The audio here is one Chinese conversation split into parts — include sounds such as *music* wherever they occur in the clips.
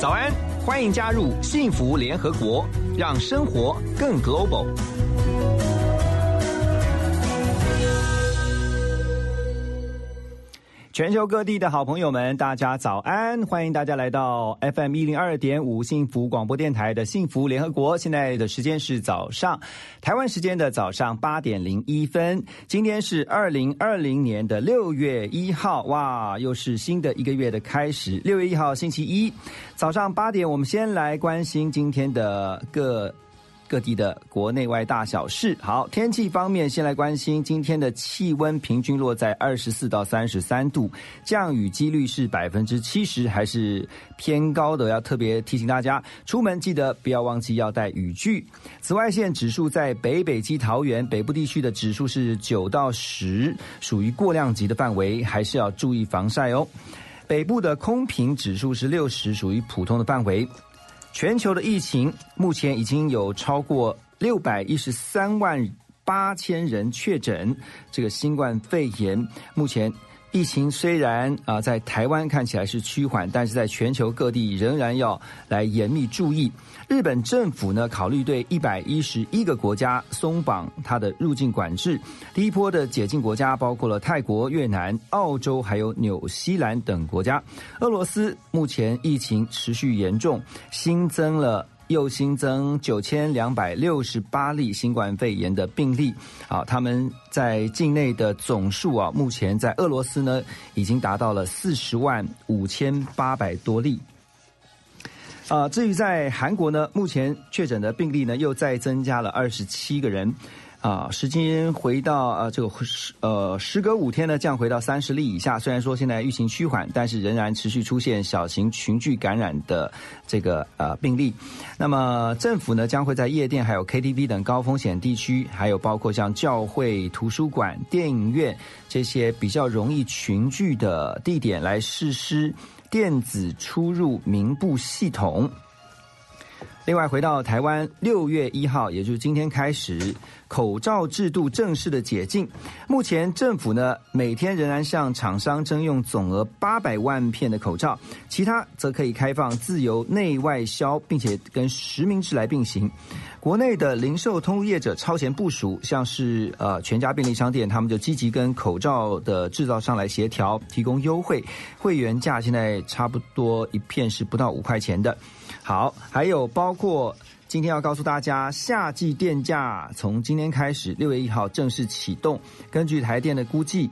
早安！早，欢迎加入幸福联合国，让生活更 global。全球各地的好朋友们，大家早安！欢迎大家来到 FM 一零二点五幸福广播电台的幸福联合国。现在的时间是早上，台湾时间的早上八点零一分。今天是二零二零年的六月一号，哇，又是新的一个月的开始。六月一号星期一早上八点，我们先来关心今天的各。各地的国内外大小事。好，天气方面，先来关心今天的气温平均落在二十四到三十三度，降雨几率是百分之七十，还是偏高的。要特别提醒大家，出门记得不要忘记要带雨具。紫外线指数在北北基桃园北部地区的指数是九到十，属于过量级的范围，还是要注意防晒哦。北部的空瓶指数是六十，属于普通的范围。全球的疫情目前已经有超过六百一十三万八千人确诊这个新冠肺炎。目前疫情虽然啊在台湾看起来是趋缓，但是在全球各地仍然要来严密注意。日本政府呢考虑对一百一十一个国家松绑它的入境管制。第一波的解禁国家包括了泰国、越南、澳洲还有纽西兰等国家。俄罗斯目前疫情持续严重，新增了。又新增九千两百六十八例新冠肺炎的病例，啊，他们在境内的总数啊，目前在俄罗斯呢，已经达到了四十万五千八百多例。啊，至于在韩国呢，目前确诊的病例呢，又再增加了二十七个人。啊，时间回到呃这个呃时隔五天呢，降回到三十例以下。虽然说现在疫情趋缓，但是仍然持续出现小型群聚感染的这个呃病例。那么政府呢将会在夜店、还有 KTV 等高风险地区，还有包括像教会、图书馆、电影院这些比较容易群聚的地点来实施电子出入名簿系统。另外，回到台湾，六月一号，也就是今天开始，口罩制度正式的解禁。目前政府呢，每天仍然向厂商征用总额八百万片的口罩，其他则可以开放自由内外销，并且跟实名制来并行。国内的零售通路业者超前部署，像是呃全家便利商店，他们就积极跟口罩的制造商来协调，提供优惠，会员价现在差不多一片是不到五块钱的。好，还有包括今天要告诉大家，夏季电价从今天开始，六月一号正式启动。根据台电的估计，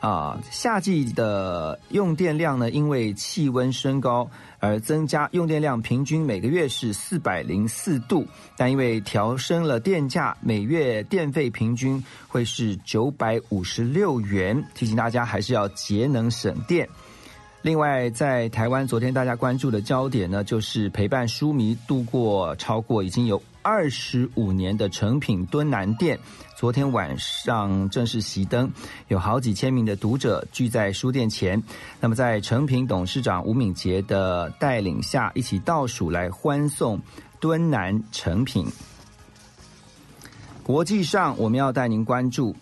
啊，夏季的用电量呢，因为气温升高而增加，用电量平均每个月是四百零四度，但因为调升了电价，每月电费平均会是九百五十六元。提醒大家还是要节能省电。另外，在台湾，昨天大家关注的焦点呢，就是陪伴书迷度过超过已经有二十五年的成品敦南店，昨天晚上正式熄灯，有好几千名的读者聚在书店前。那么，在成品董事长吴敏杰的带领下，一起倒数来欢送敦南成品。国际上，我们要带您关注。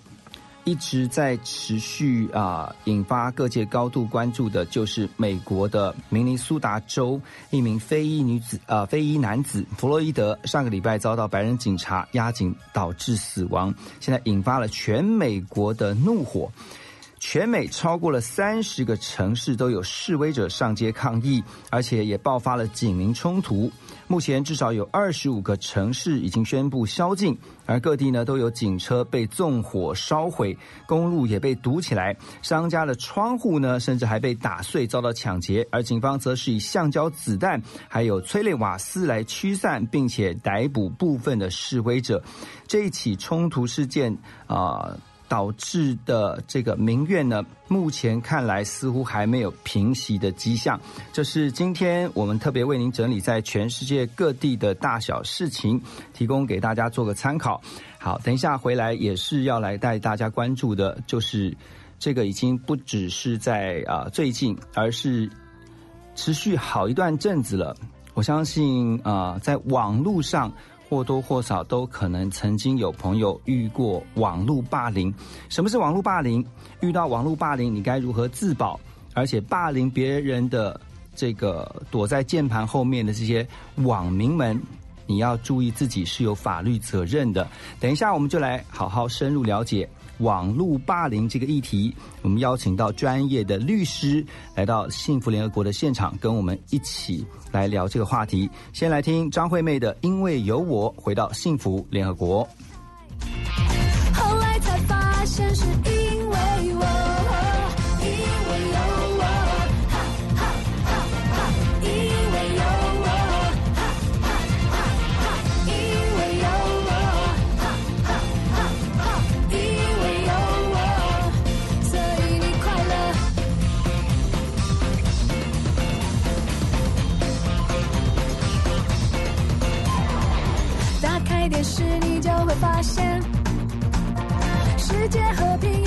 一直在持续啊，引发各界高度关注的，就是美国的明尼苏达州一名非裔女子啊，非裔男子弗洛伊德上个礼拜遭到白人警察压警，导致死亡，现在引发了全美国的怒火。全美超过了三十个城市都有示威者上街抗议，而且也爆发了警民冲突。目前至少有二十五个城市已经宣布宵禁，而各地呢都有警车被纵火烧毁，公路也被堵起来，商家的窗户呢甚至还被打碎，遭到抢劫。而警方则是以橡胶子弹还有催泪瓦斯来驱散，并且逮捕部分的示威者。这一起冲突事件啊。导致的这个民怨呢，目前看来似乎还没有平息的迹象。这是今天我们特别为您整理在全世界各地的大小事情，提供给大家做个参考。好，等一下回来也是要来带大家关注的，就是这个已经不只是在啊最近，而是持续好一段阵子了。我相信啊，在网络上。或多或少都可能曾经有朋友遇过网络霸凌。什么是网络霸凌？遇到网络霸凌，你该如何自保？而且霸凌别人的这个躲在键盘后面的这些网民们，你要注意自己是有法律责任的。等一下，我们就来好好深入了解。网络霸凌这个议题，我们邀请到专业的律师来到幸福联合国的现场，跟我们一起来聊这个话题。先来听张惠妹的《因为有我》，回到幸福联合国。后来才发现是发现。世界和平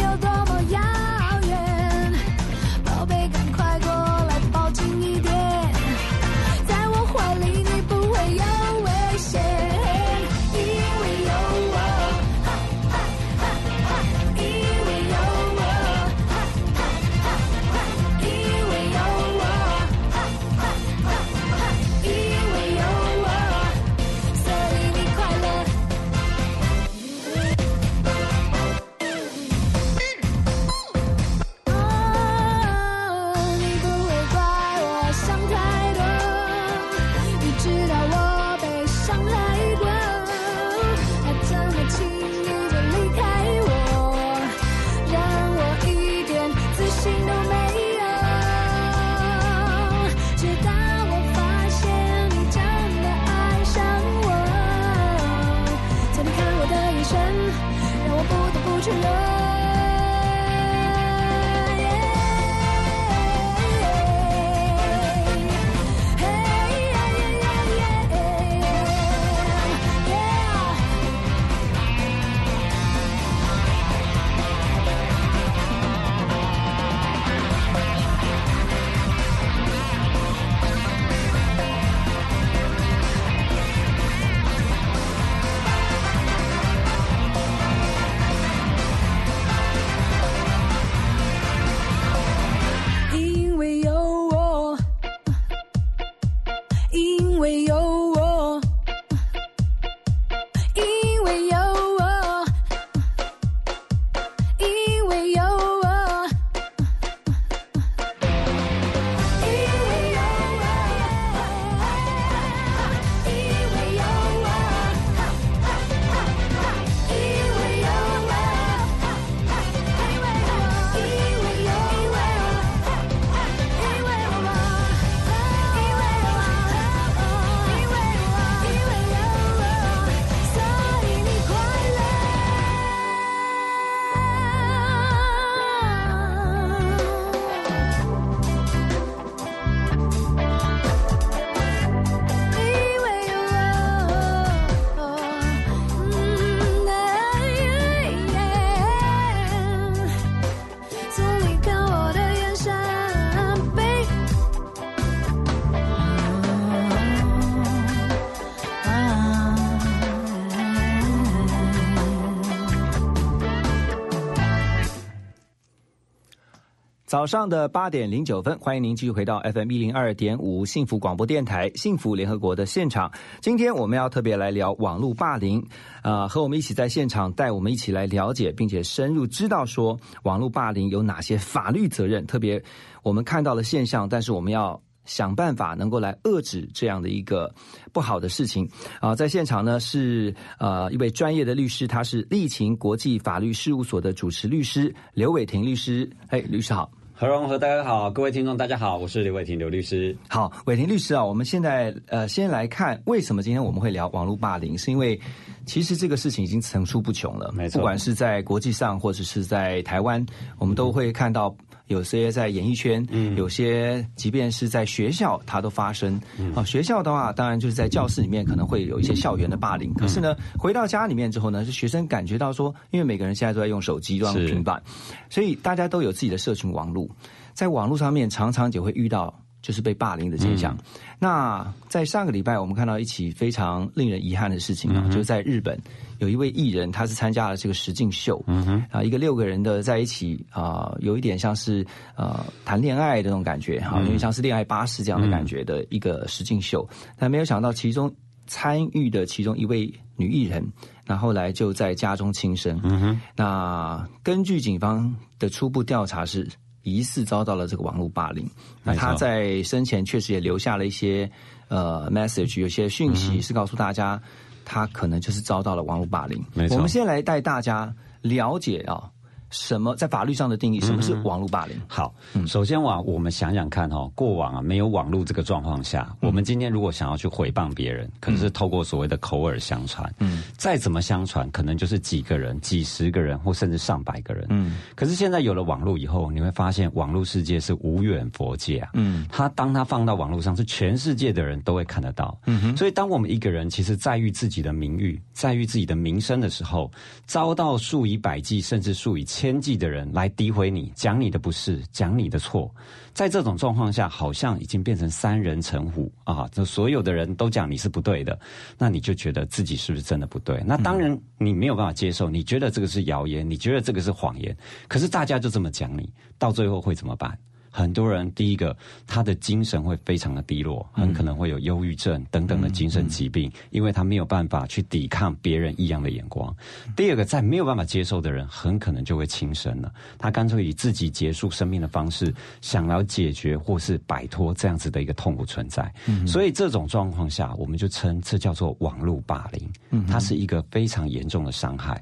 早上的八点零九分，欢迎您继续回到 FM 一零二点五幸福广播电台幸福联合国的现场。今天我们要特别来聊网络霸凌，啊、和我们一起在现场带我们一起来了解，并且深入知道说网络霸凌有哪些法律责任，特别我们看到了现象，但是我们要。想办法能够来遏制这样的一个不好的事情啊！在现场呢是呃一位专业的律师，他是立勤国际法律事务所的主持律师刘伟霆律师。哎，律师好。何荣和大家好，各位听众大家好，我是刘伟霆刘律师。好，伟霆律师啊，我们现在呃先来看为什么今天我们会聊网络霸凌，是因为其实这个事情已经层出不穷了，没错不管是在国际上或者是在台湾，我们都会看到。有些在演艺圈，嗯，有些即便是在学校，它都发生。啊，学校的话，当然就是在教室里面可能会有一些校园的霸凌。可是呢，回到家里面之后呢，是学生感觉到说，因为每个人现在都在用手机，都在用平板，所以大家都有自己的社群网络，在网络上面常常也会遇到就是被霸凌的现象。那在上个礼拜，我们看到一起非常令人遗憾的事情啊，就是在日本有一位艺人，他是参加了这个实境秀，嗯哼，啊，一个六个人的在一起啊，有一点像是呃谈恋爱的那种感觉哈，有点像是恋爱巴士这样的感觉的一个实境秀，但没有想到其中参与的其中一位女艺人，那后来就在家中轻生，嗯哼，那根据警方的初步调查是。疑似遭到了这个网络霸凌，那他在生前确实也留下了一些呃 message，有些讯息是告诉大家，他可能就是遭到了网络霸凌。没错，我们先来带大家了解啊。什么在法律上的定义？什么是网络霸凌？好，首先我我们想想看哈，过往啊没有网络这个状况下，我们今天如果想要去诽谤别人，可能是透过所谓的口耳相传。嗯，再怎么相传，可能就是几个人、几十个人，或甚至上百个人。嗯，可是现在有了网络以后，你会发现网络世界是无远佛界啊。嗯，他当他放到网络上，是全世界的人都会看得到。嗯哼，所以当我们一个人其实在于自己的名誉、在于自己的名声的时候，遭到数以百计甚至数以千。千计的人来诋毁你，讲你的不是，讲你的错，在这种状况下，好像已经变成三人成虎啊！这所有的人都讲你是不对的，那你就觉得自己是不是真的不对？那当然你没有办法接受，你觉得这个是谣言，你觉得这个是谎言，可是大家就这么讲你，到最后会怎么办？很多人，第一个，他的精神会非常的低落，很可能会有忧郁症等等的精神疾病，因为他没有办法去抵抗别人异样的眼光。第二个，在没有办法接受的人，很可能就会轻生了。他干脆以自己结束生命的方式，想要解决或是摆脱这样子的一个痛苦存在。所以这种状况下，我们就称这叫做网络霸凌。它是一个非常严重的伤害。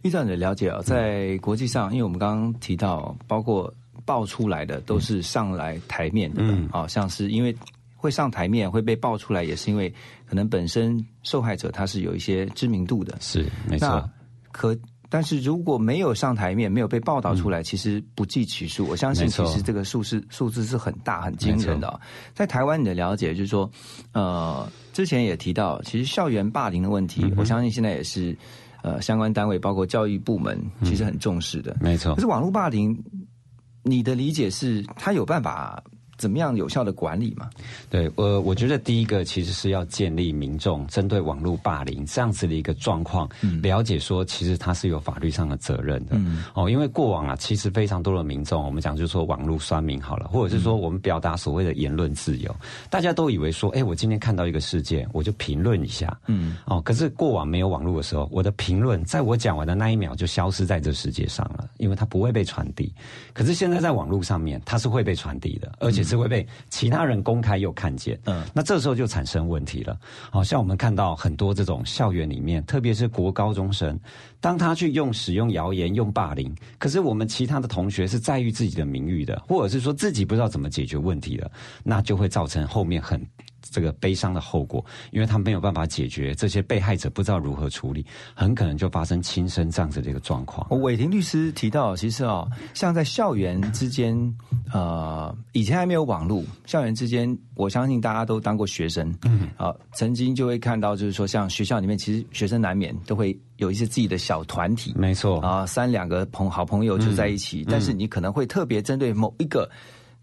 依照你的了解啊，在国际上，因为我们刚刚提到，包括。爆出来的都是上来台面的，啊，像是因为会上台面会被爆出来，也是因为可能本身受害者他是有一些知名度的，是没错。可但是如果没有上台面，没有被报道出来，其实不计其数。我相信其实这个数字数字是很大很惊人的。在台湾你的了解就是说，呃，之前也提到，其实校园霸凌的问题，我相信现在也是呃相关单位包括教育部门其实很重视的，没错。可是网络霸凌。你的理解是，他有办法？怎么样有效的管理嘛？对，呃，我觉得第一个其实是要建立民众针对网络霸凌这样子的一个状况，了解说其实它是有法律上的责任的。哦，因为过往啊，其实非常多的民众，我们讲就是说网络酸民好了，或者是说我们表达所谓的言论自由，大家都以为说，哎，我今天看到一个事件，我就评论一下。嗯，哦，可是过往没有网络的时候，我的评论在我讲完的那一秒就消失在这世界上了，因为它不会被传递。可是现在在网络上面，它是会被传递的，而且。是会被其他人公开又看见，嗯，那这时候就产生问题了。好像我们看到很多这种校园里面，特别是国高中生，当他去用使用谣言、用霸凌，可是我们其他的同学是在意自己的名誉的，或者是说自己不知道怎么解决问题的，那就会造成后面很。这个悲伤的后果，因为他没有办法解决，这些被害者不知道如何处理，很可能就发生轻生这样子的一个状况。伟霆律师提到，其实啊，像在校园之间，呃，以前还没有网络，校园之间，我相信大家都当过学生，嗯，啊，曾经就会看到，就是说，像学校里面，其实学生难免都会有一些自己的小团体，没错，啊，三两个朋好朋友就在一起，但是你可能会特别针对某一个。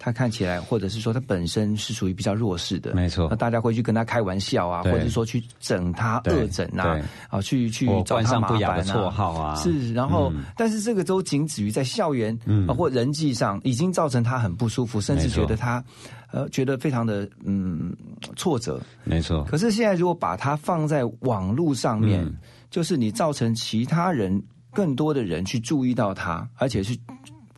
他看起来，或者是说他本身是属于比较弱势的，没错。那大家会去跟他开玩笑啊，或者说去整他、恶整啊，啊，去去找他麻烦啊，绰号啊，是。然后，但是这个都仅止于在校园啊或人际上，已经造成他很不舒服，甚至觉得他呃觉得非常的嗯挫折，没错。可是现在如果把它放在网络上面，就是你造成其他人更多的人去注意到他，而且是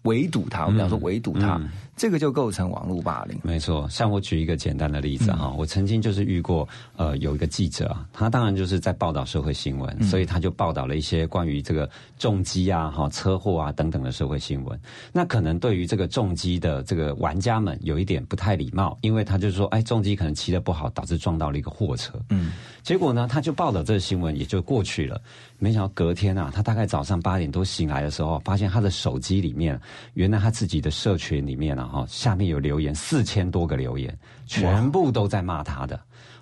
围堵他，我们讲说围堵他。这个就构成网络霸凌。没错，像我举一个简单的例子哈，我曾经就是遇过，呃，有一个记者啊，他当然就是在报道社会新闻，所以他就报道了一些关于这个重击啊、哈车祸啊等等的社会新闻。那可能对于这个重击的这个玩家们有一点不太礼貌，因为他就说，哎，重击可能骑的不好，导致撞到了一个货车。嗯，结果呢，他就报道这个新闻也就过去了。没想到隔天啊，他大概早上八点多醒来的时候，发现他的手机里面，原来他自己的社群里面啊，哈，下面有留言四千多个留言，全部都在骂他的。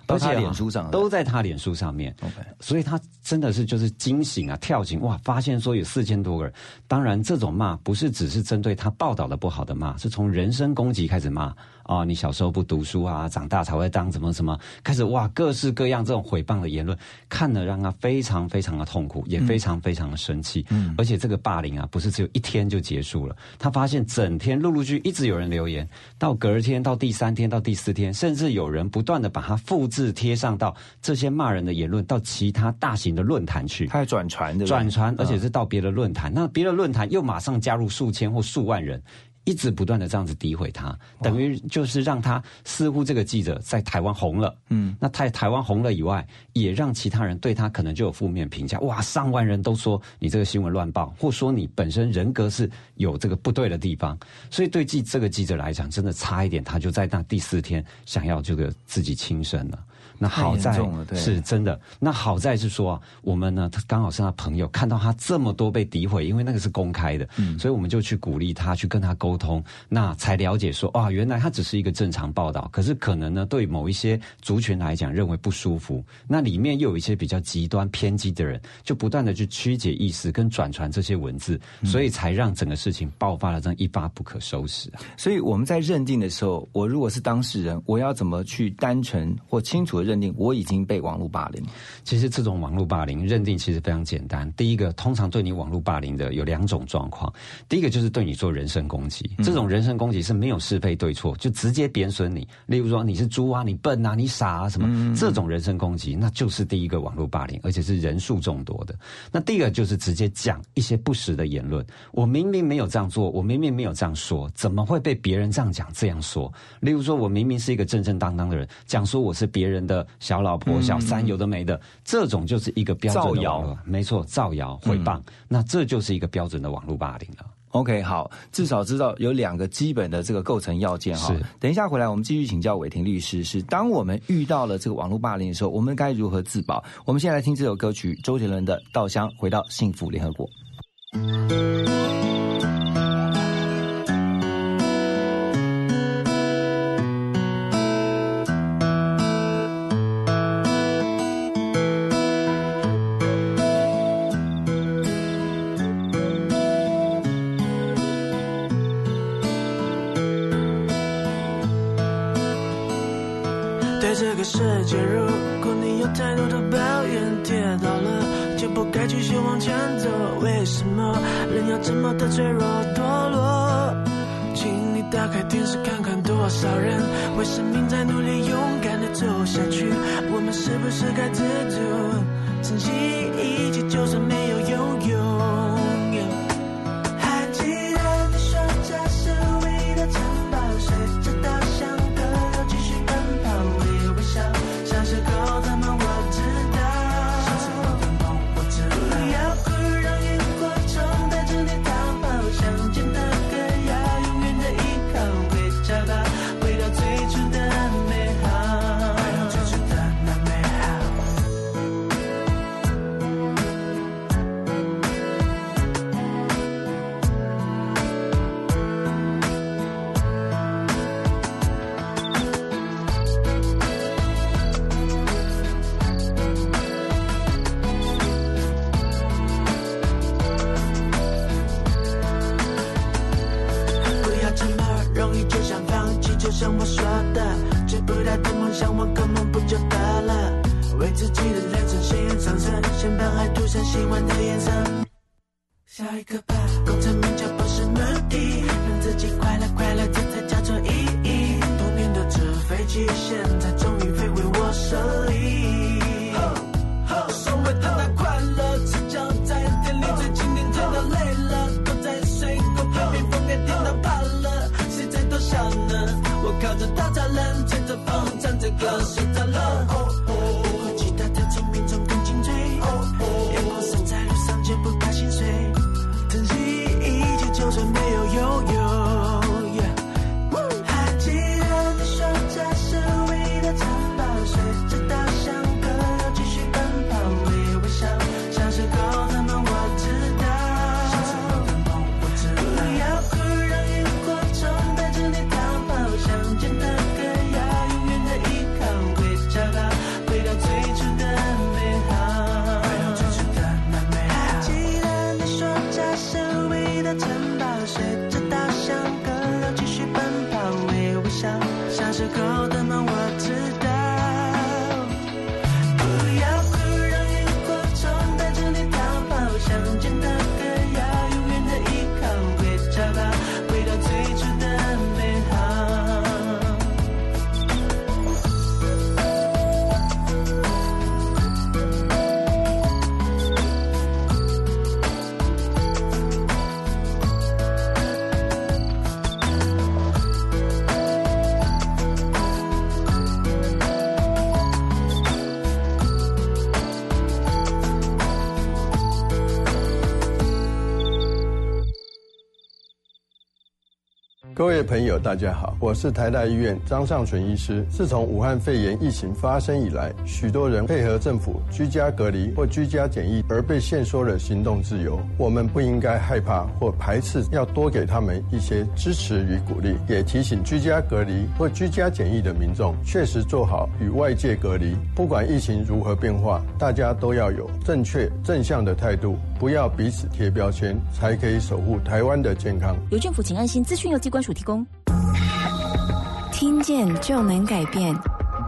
到他而且啊脸书上都在他脸书上面。OK 所以他真的是就是惊醒啊，跳醒哇，发现说有四千多个人。当然，这种骂不是只是针对他报道的不好的骂，是从人身攻击开始骂。啊，你小时候不读书啊，长大才会当怎么什么，开始哇，各式各样这种诽谤的言论，看了让他非常非常的痛苦，也非常非常的生气。嗯，而且这个霸凌啊，不是只有一天就结束了，他发现整天陆陆续续一直有人留言，到隔天到第三天到第四天，甚至有人不断的把它复制贴上到这些骂人的言论到其他大型的论坛去。他要转传的？转传，而且嗯是到别的论坛。那别的论坛又马上加入数千或数万人，一直不断的这样子诋毁他，等于就是让他似乎这个记者在台湾红了。嗯，那在台湾红了以外，也让其他人对他可能就有负面评价。哇，上万人都说你这个新闻乱报，或说你本身人格是有这个不对的地方。所以对记这个记者来讲，真的差一点，他就在那第四天想要这个自己轻生了。那好在是真的。那好在是说啊，我们呢，他刚好是他朋友，看到他这么多被诋毁，因为那个是公开的，嗯。所以我们就去鼓励他，去跟他沟通，那才了解说，啊，原来他只是一个正常报道，可是可能呢，对某一些族群来讲认为不舒服，那里面又有一些比较极端偏激的人，就不断的去曲解意思跟转传这些文字，嗯。所以才让整个事情爆发了这样一发不可收拾啊。所以我们在认定的时候，我如果是当事人，我要怎么去单纯或清楚的认定我已经被网络霸凌？其实这种网络霸凌认定其实非常简单。第一个，通常对你网络霸凌的有两种状况。第一个就是对你做人身攻击，这种人身攻击是没有是非对错，就直接贬损你。例如说你是猪啊，你笨啊，你傻啊什么，这种人身攻击，那就是第一个网络霸凌，而且是人数众多的。那第二个就是直接讲一些不实的言论。我明明没有这样做，我明明没有这样说，怎么会被别人这样讲这样说？例如说，我明明是一个正正当当的人，讲说我是别人的小老婆、小三，有的没的，这种就是一个标准的造谣，没错，造谣、诽谤，那这就是一个标准的网络霸凌了。OK，好，至少知道有两个基本的这个构成要件哈。等一下回来，我们继续请教伟霆律师，是当我们遇到了这个网络霸凌的时候，我们该如何自保？我们先来听这首歌曲，周杰伦的《稻香》，回到幸福联合国。位朋友，大家好，我是台大医院张尚存医师。自从武汉肺炎疫情发生以来，许多人配合政府居家隔离或居家检疫，而被限缩了行动自由。我们不应该害怕或排斥，要多给他们一些支持与鼓励。也提醒居家隔离或居家检疫的民众，确实做好与外界隔离。不管疫情如何变化，大家都要有正确正向的态度，不要彼此贴标签，才可以守护台湾的健康。由政府请安心资讯由机关署提供。听见就能改变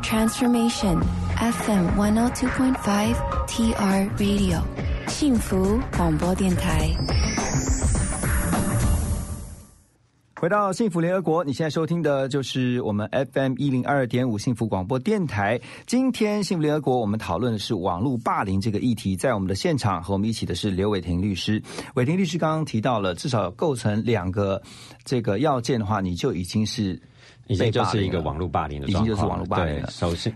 ，Transformation FM One O Two Point Five TR Radio，幸福广播电台。回到幸福联合国，你现在收听的就是我们 FM 一零二点五幸福广播电台。今天幸福联合国，我们讨论的是网络霸凌这个议题。在我们的现场和我们一起的是刘伟霆律师。伟霆律师刚刚提到了，至少构成两个这个要件的话，你就已经是已经就是一个网络霸凌的已经就是网络霸凌了。首先。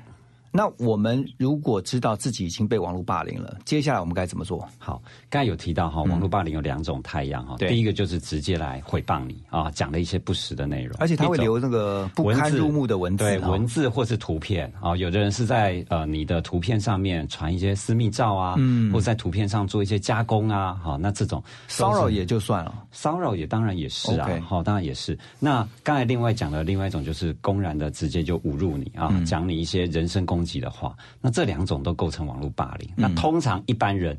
那我们如果知道自己已经被网络霸凌了，接下来我们该怎么做？好，刚才有提到哈，网络霸凌有两种太阳哈，第一个就是直接来诽谤你啊，讲了一些不实的内容，而且他会留那个不堪入目的文字，对文字或是图片啊，有的人是在呃你的图片上面传一些私密照啊，嗯，或在图片上做一些加工啊，好，那这种骚扰也就算了，骚扰也当然也是啊，好，当然也是。那刚才另外讲的另外一种就是公然的直接就侮辱你啊，讲你一些人身攻击的话。那这两种都构成网络霸凌。那通常一般人。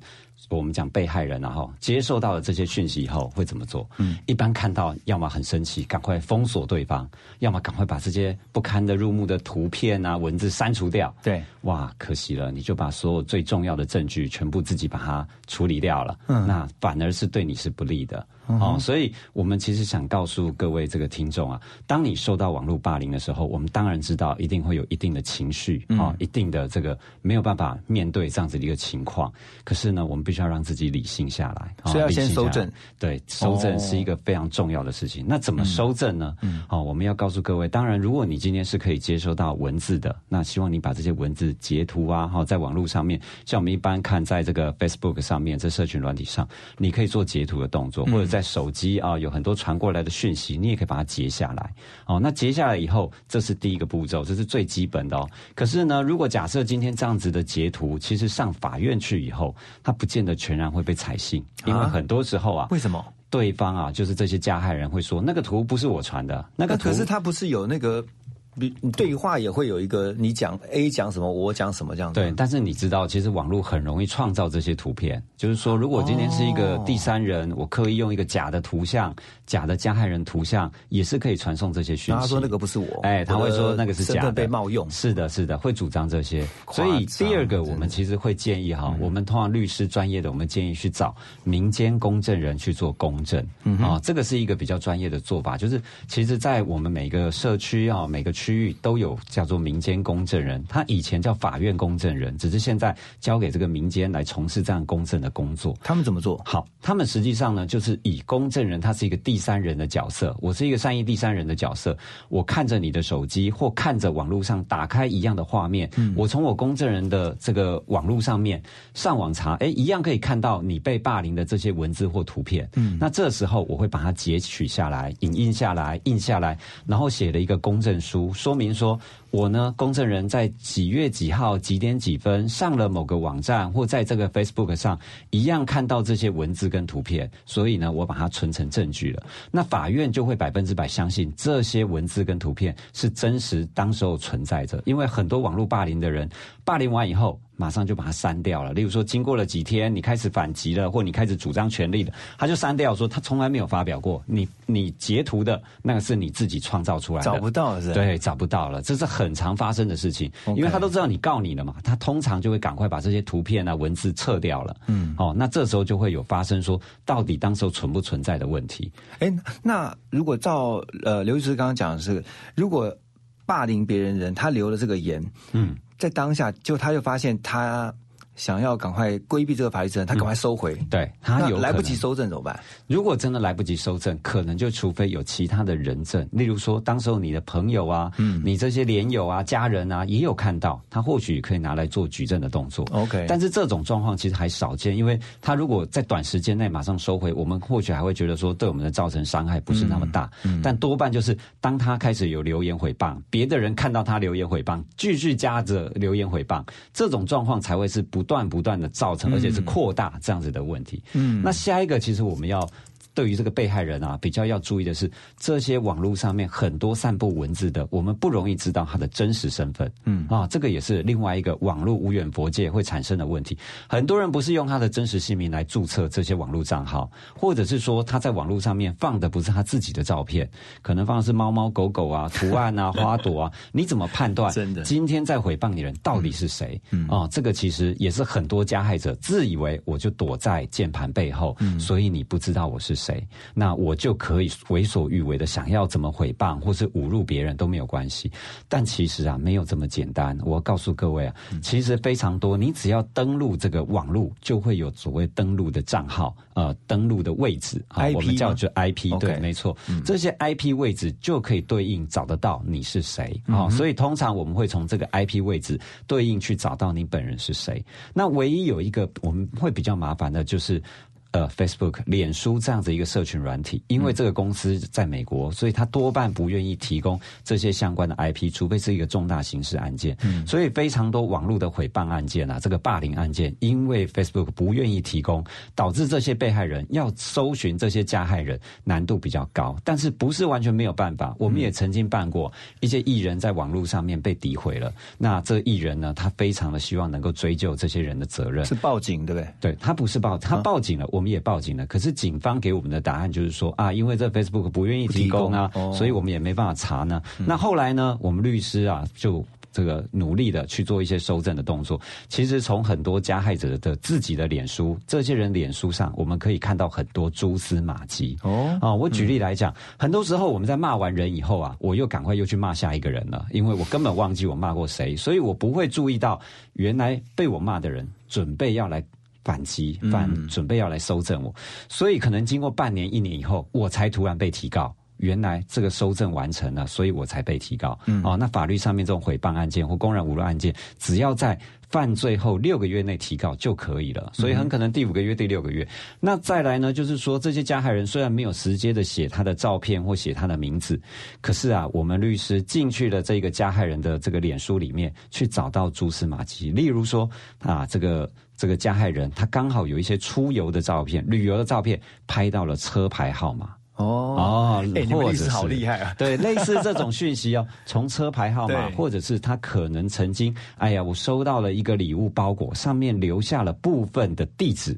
我们讲被害人，然后接受到了这些讯息以后会怎么做？嗯，一般看到要么很生气，赶快封锁对方；要么赶快把这些不堪的入目的图片啊、文字删除掉。对，哇，可惜了，你就把所有最重要的证据全部自己把它处理掉了。嗯，那反而是对你是不利的哦。所以我们其实想告诉各位这个听众啊，当你受到网络霸凌的时候，我们当然知道一定会有一定的情绪啊，一定的这个没有办法面对这样子的一个情况。可是呢，我们必须。要让自己理性下来，所以要先收正。对，收正是一个非常重要的事情。那怎么收正呢？好，我们要告诉各位，当然，如果你今天是可以接收到文字的，那希望你把这些文字截图啊，哈，在网络上面，像我们一般看在这个 Facebook 上面，在社群软体上，你可以做截图的动作，或者在手机啊，有很多传过来的讯息，你也可以把它截下来。哦，那截下来以后，这是第一个步骤，这是最基本的哦。可是呢，如果假设今天这样子的截图，其实上法院去以后，它不见得。全然会被采信，因为很多时候啊，为什么对方啊，就是这些加害人会说那个图不是我传的，那个可是他不是有那个。你对话也会有一个，你讲 A 讲什么，我讲什么这样子。对，但是你知道，其实网络很容易创造这些图片。就是说，如果今天是一个第三人，我刻意用一个假的图像、假的加害人图像，也是可以传送这些讯息。他说那个不是我，哎，他会说那个是假的，被冒用。是的，是的，会主张这些。所以第二个，我们其实会建议哈，我们通常律师专业的，我们建议去找民间公证人去做公证。啊，这个是一个比较专业的做法。就是其实，在我们每个社区啊，每个区域都有。叫做民间公证人，他以前叫法院公证人，只是现在交给这个民间来从事这样公证的工作。他们怎么做？好，他们实际上呢，就是以公证人，他是一个第三人的角色，我是一个善意第三人的角色。我看着你的手机，或看着网络上打开一样的画面，我从我公证人的这个网络上面上网查，哎，一样可以看到你被霸凌的这些文字或图片。嗯，那这时候我会把它截取下来，影印下来，印下来，然后写了一个公证书，说明说。我呢，公证人在几月几号几点几分上了某个网站，或在这个 Facebook 上一样看到这些文字跟图片，所以呢，我把它存成证据了。那法院就会百分之百相信这些文字跟图片是真实当时候存在着，因为很多网络霸凌的人霸凌完以后。马上就把它删掉了。例如说，经过了几天，你开始反击了，或你开始主张权利了，他就删掉，说他从来没有发表过。你你截图的那个是你自己创造出来的，找不到是？对，找不到了，这是很常发生的事情。因为他都知道你告你了嘛，他通常就会赶快把这些图片啊、文字撤掉了。嗯，哦，那这时候就会有发生说，到底当时候存不存在的问题？哎，那如果照呃刘律师刚刚讲的是，如果霸凌别人人他留了这个言，嗯。在当下，就他就发现他想要赶快规避这个法律责任，他赶快收回，对他有来不及收证怎么办？如果真的来不及收证，可能就除非有其他的人证，例如说，当时候你的朋友啊，嗯，你这些连友啊、家人啊，也有看到，他或许可以拿来做举证的动作。OK，但是这种状况其实还少见，因为他如果在短时间内马上收回，我们或许还会觉得说对我们的造成伤害不是那么大。嗯，但多半就是当他开始有留言诽谤，别的人看到他留言诽谤，继续加着留言诽谤，这种状况才会是不断不断的造成，而且是扩大这样子的问题。嗯，那下一个其实我们要。对于这个被害人啊，比较要注意的是，这些网络上面很多散布文字的，我们不容易知道他的真实身份。嗯啊，这个也是另外一个网络无远佛界会产生的问题。很多人不是用他的真实姓名来注册这些网络账号，或者是说他在网络上面放的不是他自己的照片，可能放的是猫猫狗狗啊、图案啊、花朵啊。*laughs* 你怎么判断？真的，今天在诽谤你人到底是谁？嗯啊，这个其实也是很多加害者自以为我就躲在键盘背后，所以你不知道我是谁。谁？那我就可以为所欲为的想要怎么诽谤或是侮辱别人都没有关系。但其实啊，没有这么简单。我告诉各位啊，其实非常多。你只要登录这个网络，就会有所谓登录的账号，呃，登录的位置啊，我们叫做 IP。对，没错，这些 IP 位置就可以对应找得到你是谁啊。所以通常我们会从这个 IP 位置对应去找到你本人是谁。那唯一有一个我们会比较麻烦的就是。呃，Facebook、脸书这样子一个社群软体，因为这个公司在美国，所以他多半不愿意提供这些相关的 IP，除非是一个重大刑事案件。嗯，所以非常多网络的诽谤案件啊，这个霸凌案件，因为 Facebook 不愿意提供，导致这些被害人要搜寻这些加害人难度比较高。但是不是完全没有办法？我们也曾经办过一些艺人在网络上面被诋毁了，那这艺人呢，他非常的希望能够追究这些人的责任，是报警对不对？对他不是报，他报警了，我们也报警了。可是警方给我们的答案就是说啊，因为这 Facebook 不愿意提供啊，所以我们也没办法查呢。那后来呢，我们律师啊就这个努力的去做一些收证的动作。其实从很多加害者的自己的脸书，这些人脸书上，我们可以看到很多蛛丝马迹。哦啊，我举例来讲，很多时候我们在骂完人以后啊，我又赶快又去骂下一个人了，因为我根本忘记我骂过谁，所以我不会注意到原来被我骂的人准备要来。反击，反准备要来收证我，所以可能经过半年、一年以后，我才突然被提告。原来这个收证完成了，所以我才被提告。嗯哦，那法律上面这种诽谤案件或公然侮辱案件，只要在犯罪后六个月内提告就可以了。所以很可能第五个月、第六个月。那再来呢，就是说这些加害人虽然没有直接的写他的照片或写他的名字，可是啊，我们律师进去了这个加害人的这个脸书里面，去找到蛛丝马迹。例如说啊，这个。这个加害人他刚好有一些出游的照片、旅游的照片，拍到了车牌号码。哦哦，或者是好厉害啊！*laughs* 对，类似这种讯息哦，*laughs* 从车牌号码，或者是他可能曾经，哎呀，我收到了一个礼物包裹，上面留下了部分的地址。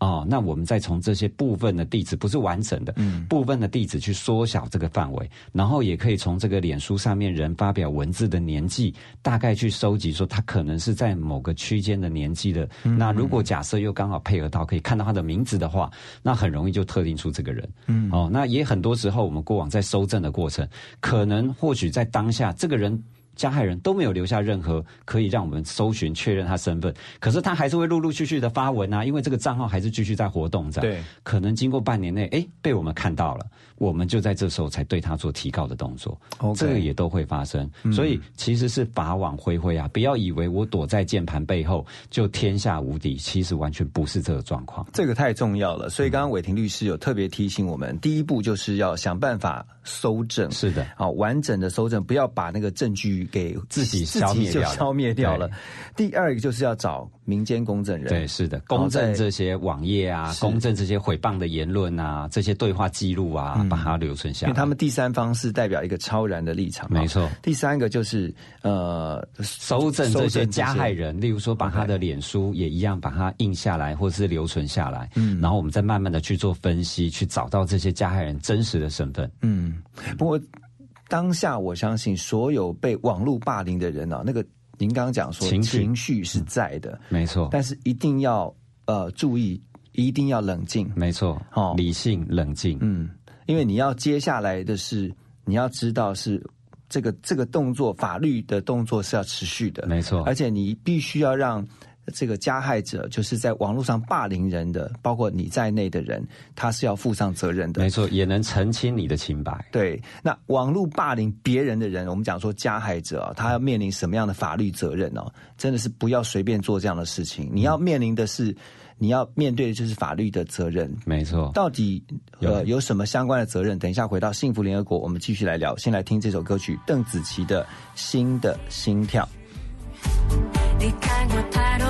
哦，那我们再从这些部分的地址，不是完整的，嗯，部分的地址去缩小这个范围，然后也可以从这个脸书上面人发表文字的年纪，大概去收集说他可能是在某个区间的年纪的。那如果假设又刚好配合到可以看到他的名字的话，那很容易就特定出这个人。嗯，哦，那也很多时候我们过往在搜证的过程，可能或许在当下这个人。加害人都没有留下任何可以让我们搜寻确认他身份，可是他还是会陆陆续续的发文啊，因为这个账号还是继续在活动着。对，可能经过半年内，哎，被我们看到了，我们就在这时候才对他做提告的动作。这个也都会发生，所以其实是法网恢恢啊！不要以为我躲在键盘背后就天下无敌，其实完全不是这个状况。这个太重要了，所以刚刚伟霆律师有特别提醒我们，第一步就是要想办法搜证。是的，好，完整的搜证，不要把那个证据。给自己消灭掉，消灭掉了。第二个就是要找民间公证人，对，是的，公证这些网页啊，公证这些诽谤的言论啊，这些对话记录啊，把它留存下来。因为他们第三方是代表一个超然的立场，没错。第三个就是呃，收证这些加害人，例如说把他的脸书也一样把它印下来，或者是留存下来，嗯，然后我们再慢慢的去做分析，去找到这些加害人真实的身份。嗯，不过。当下，我相信所有被网络霸凌的人啊，那个您刚刚讲说情绪是在的，没错。但是一定要呃注意，一定要冷静，没错。哦，理性冷静，嗯，因为你要接下来的是，你要知道是这个这个动作，法律的动作是要持续的，没错。而且你必须要让这个加害者，就是在网络上霸凌人的，包括你在内的人，他是要负上责任的。没错，也能澄清你的清白。对，那网络霸凌别人的人，我们讲说加害者啊，他要面临什么样的法律责任哦？真的是不要随便做这样的事情。你要面临的是，你要面对的就是法律的责任。没错，到底呃有什么相关的责任？等一下回到幸福联合国，我们继续来聊。先来听这首歌曲，邓紫棋的《新的心跳》。你看过太多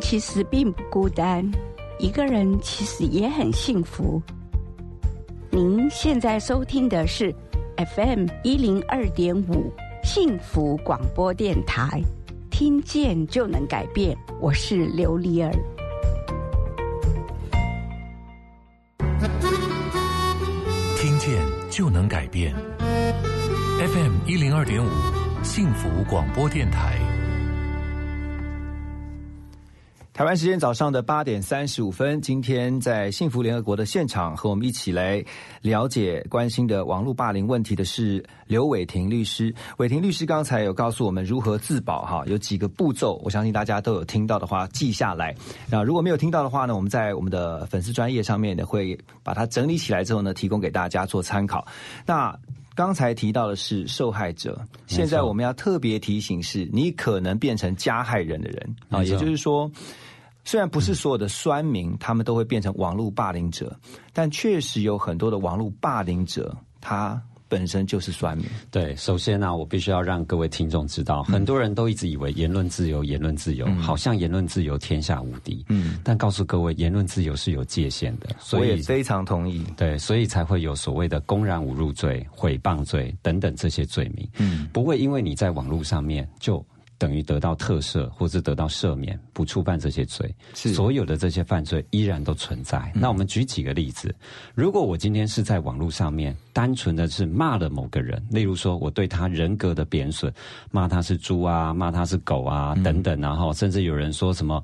其实并不孤单，一个人其实也很幸福。您现在收听的是 FM 一零二点五幸福广播电台，听见就能改变。我是刘丽儿。听见就能改变。FM 一零二点五幸福广播电台。台湾时间早上的八点三十五分，今天在幸福联合国的现场，和我们一起来了解关心的网络霸凌问题的是刘伟霆律师。伟霆律师刚才有告诉我们如何自保，哈，有几个步骤，我相信大家都有听到的话记下来。那如果没有听到的话呢，我们在我们的粉丝专业上面呢会把它整理起来之后呢，提供给大家做参考。那刚才提到的是受害者，现在我们要特别提醒是，你可能变成加害人的人。啊，也就是说，虽然不是所有的酸民他们都会变成网络霸凌者，但确实有很多的网络霸凌者他。本身就是酸民。对，首先呢，我必须要让各位听众知道，很多人都一直以为言论自由，言论自由，好像言论自由天下无敌。嗯，但告诉各位，言论自由是有界限的。我也非常同意。对，所以才会有所谓的公然侮辱罪、诽谤罪等等这些罪名。嗯，不会因为你在网络上面就。等于得到特赦，或是得到赦免，不触犯这些罪。所有的这些犯罪依然都存在。那我们举几个例子：如果我今天是在网络上面，单纯的是骂了某个人，例如说我对他人格的贬损，骂他是猪啊，骂他是狗啊等等，然后甚至有人说什么。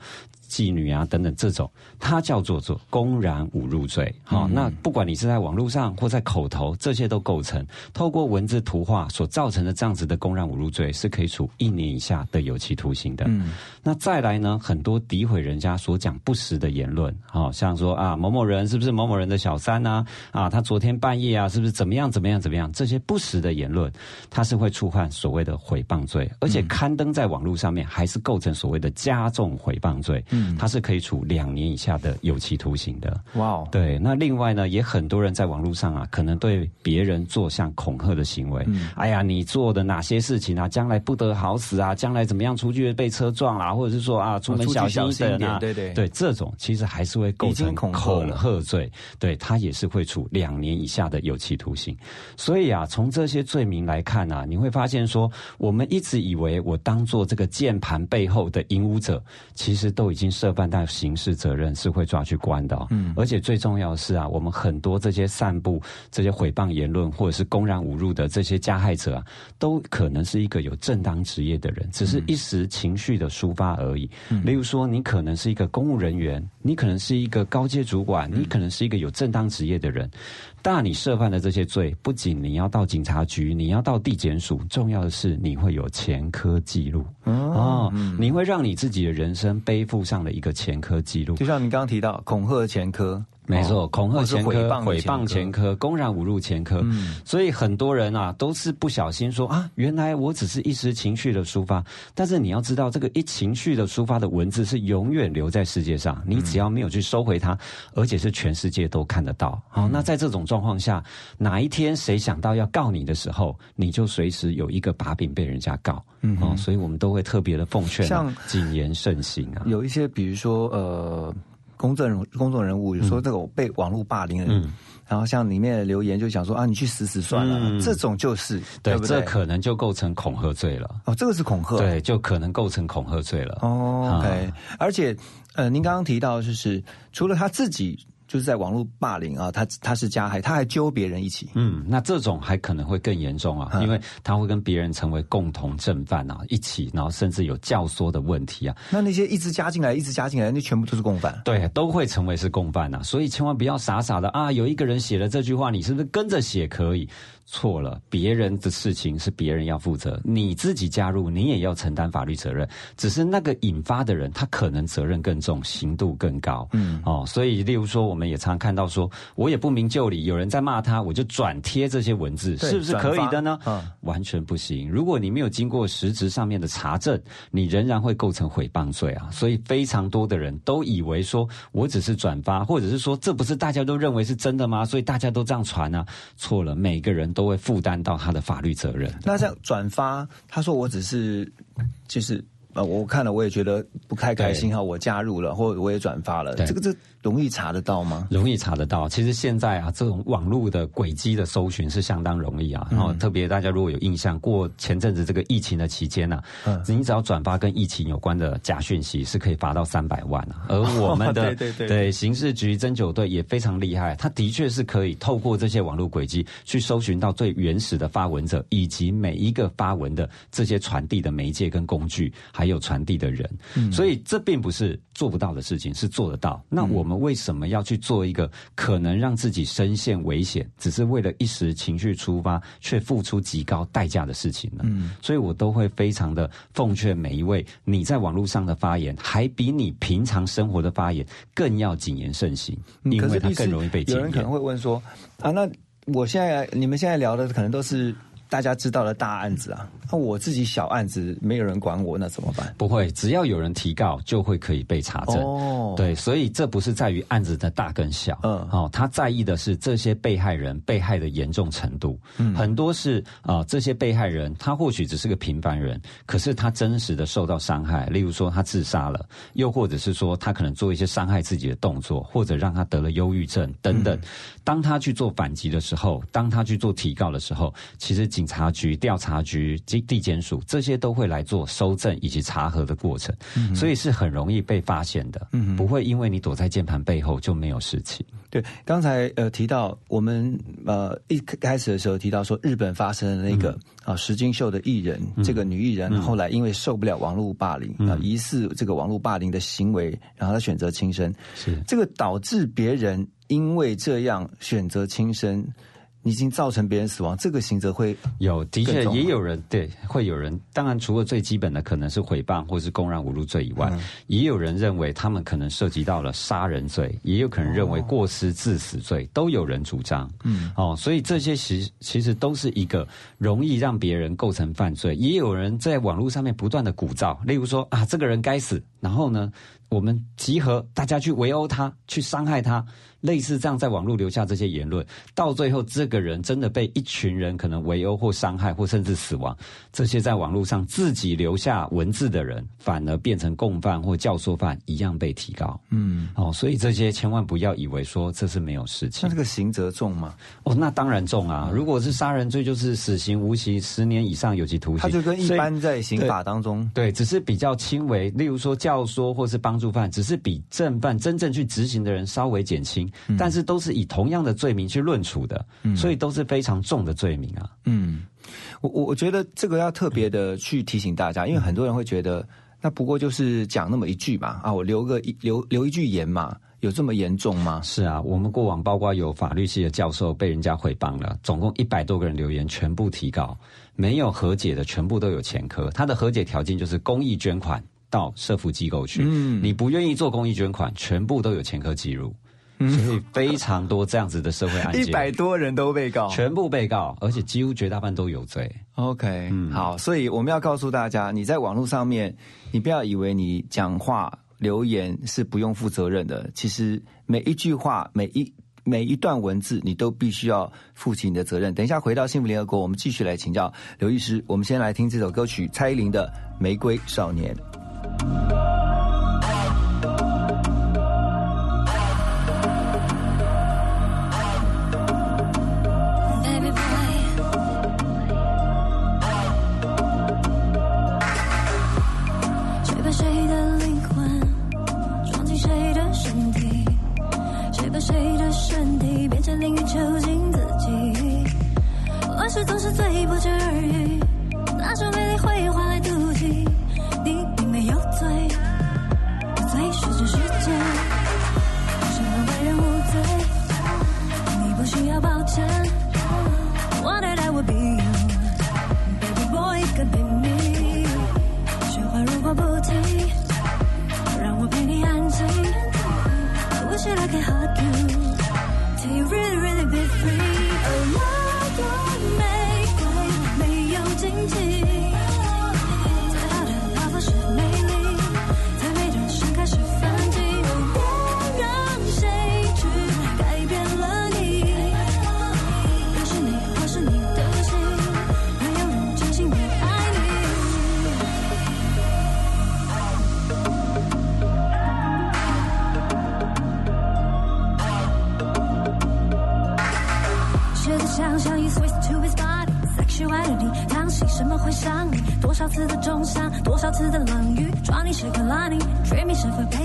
妓女啊，等等，这种它叫做做公然侮辱罪。好，那不管你是在网络上或在口头，这些都构成透过文字、图画所造成的这样子的公然侮辱罪，是可以处一年以下的有期徒刑的。嗯，那再来呢，很多诋毁人家所讲不实的言论，好像说啊某某人是不是某某人的小三呢？啊，他昨天半夜啊是不是怎么样怎么样怎么样？这些不实的言论，它是会触犯所谓的诽谤罪，而且刊登在网络上面，还是构成所谓的加重诽谤罪。它是可以处两年以下的有期徒刑的。哇哦，对。那另外呢，也很多人在网络上啊，可能对别人做像恐吓的行为。哎呀，你做的哪些事情啊，将来不得好死啊，将来怎么样出去被车撞啦，或者是说啊，出门小心一点啊。对对对，这种其实还是会构成恐吓罪。对，他也是会处两年以下的有期徒刑。所以啊，从这些罪名来看啊，你会发现说，我们一直以为我当做这个键盘背后的引武者，其实都已经。涉犯到刑事责任是会抓去关的，嗯，而且最重要的是啊，我们很多这些散布这些诽谤言论或者是公然侮辱的这些加害者啊，都可能是一个有正当职业的人，只是一时情绪的抒发而已。例如说，你可能是一个公务人员，你可能是一个高阶主管，你可能是一个有正当职业的人。但你涉犯的这些罪，不仅你要到警察局，你要到地检署，重要的是你会有前科记录哦，你会让你自己的人生背负上了一个前科记录。就像你刚刚提到恐吓前科。没错，恐吓前科、诽谤前科、公然侮辱前科，所以很多人啊都是不小心说啊，原来我只是一时情绪的抒发，但是你要知道，这个一情绪的抒发的文字是永远留在世界上，你只要没有去收回它，而且是全世界都看得到。好，那在这种状况下，哪一天谁想到要告你的时候，你就随时有一个把柄被人家告。嗯，哦，所以我们都会特别的奉劝，像谨言慎行啊。有一些，比如说呃。公众人公众人物有说这个被网络霸凌的人，然后像里面的留言就想说啊，你去死死算了，这种就是对不对？这可能就构成恐吓罪了。哦，这个是恐吓，对，就可能构成恐吓罪了。哦，OK，而且呃，您刚刚提到就是除了他自己。就是在网络霸凌啊，他他是加害，他还揪别人一起。嗯，那这种还可能会更严重啊，因为他会跟别人成为共同正犯啊，一起，然后甚至有教唆的问题啊。那那些一直加进来，一直加进来，那全部都是共犯。对，都会成为是共犯啊，所以千万不要傻傻的啊，有一个人写了这句话，你是不是跟着写可以？错了，别人的事情是别人要负责，你自己加入，你也要承担法律责任。只是那个引发的人，他可能责任更重，刑度更高。嗯，哦，所以例如说，我们也常看到说，我也不明就里，有人在骂他，我就转贴这些文字，是不是可以的呢？嗯，完全不行。如果你没有经过实质上面的查证，你仍然会构成诽谤罪啊。所以非常多的人都以为说我只是转发，或者是说这不是大家都认为是真的吗？所以大家都这样传啊？错了，每个人都。都会负担到他的法律责任。那像转发，他说我只是，就是呃，我看了我也觉得不太开心哈，我加入了，或者我也转发了，这个这。容易查得到吗？容易查得到。其实现在啊，这种网络的轨迹的搜寻是相当容易啊。然后特别大家如果有印象，过前阵子这个疫情的期间呢，你只要转发跟疫情有关的假讯息，是可以罚到三百万啊。而 *laughs* 我们的对对对刑事局侦九队也非常厉害，他的确是可以透过这些网络轨迹去搜寻到最原始的发文者，以及每一个发文的这些传递的媒介跟工具，还有传递的人。所以这并不是做不到的事情，是做得到。那我们。我们为什么要去做一个可能让自己深陷危险，只是为了一时情绪出发，却付出极高代价的事情呢？嗯，所以我都会非常的奉劝每一位，你在网络上的发言，还比你平常生活的发言更要谨言慎行，因为它更容易被检验。有人可能会问说啊，那我现在你们现在聊的可能都是。大家知道的大案子啊，那我自己小案子没有人管我，那怎么办？不会，只要有人提告，就会可以被查证。哦，对，所以这不是在于案子的大跟小，嗯，哦，他在意的是这些被害人被害的严重程度。嗯，很多是啊，这些被害人他或许只是个平凡人，可是他真实的受到伤害，例如说他自杀了，又或者是说他可能做一些伤害自己的动作，或者让他得了忧郁症等等。当他去做反击的时候，当他去做提告的时候，其实。警察局、调查局、地地检署，这些都会来做收证以及查核的过程，所以是很容易被发现的。嗯，不会因为你躲在键盘背后就没有事情。对，刚才呃提到我们呃一开始的时候提到说，日本发生的那个啊石金秀的艺人，这个女艺人后来因为受不了网络霸凌啊，疑似这个网络霸凌的行为，然后她选择轻生。是这个导致别人因为这样选择轻生。已经造成别人死亡，这个刑责会有的确也有人对，会有人。当然，除了最基本的可能是诽谤或是公然侮辱罪以外，也有人认为他们可能涉及到了杀人罪，也有可能认为过失致死罪，都有人主张。嗯，哦，所以这些其其实都是一个容易让别人构成犯罪。也有人在网络上面不断的鼓噪，例如说啊，这个人该死，然后呢，我们集合大家去围殴他，去伤害他。类似这样在网络留下这些言论，到最后这个人真的被一群人可能围殴或伤害或甚至死亡，这些在网络上自己留下文字的人，反而变成共犯或教唆犯一样被提高。嗯，哦，所以这些千万不要以为说这是没有事情。那这个刑责重吗？哦，那当然重啊！如果是杀人罪，就是死刑、无期、十年以上有期徒刑。他就跟一般在刑法当中，对，只是比较轻微。例如说教唆或是帮助犯，只是比正犯真正去执行的人稍微减轻。但是都是以同样的罪名去论处的，所以都是非常重的罪名啊。嗯，我我我觉得这个要特别的去提醒大家，因为很多人会觉得，那不过就是讲那么一句嘛，啊，我留个一留留一句言嘛，有这么严重吗？是啊，我们过往包括有法律系的教授被人家诽谤了，总共一百多个人留言，全部提告，没有和解的全部都有前科。他的和解条件就是公益捐款到社福机构去，嗯，你不愿意做公益捐款，全部都有前科记录。所以非常多这样子的社会案件，一百多人都被告，全部被告，而且几乎绝大半都有罪。OK，嗯，好，所以我们要告诉大家，你在网络上面，你不要以为你讲话留言是不用负责任的，其实每一句话、每一每一段文字，你都必须要负起你的责任。等一下回到幸福联合国，我们继续来请教刘律师。我们先来听这首歌曲，蔡依林的《玫瑰少年》。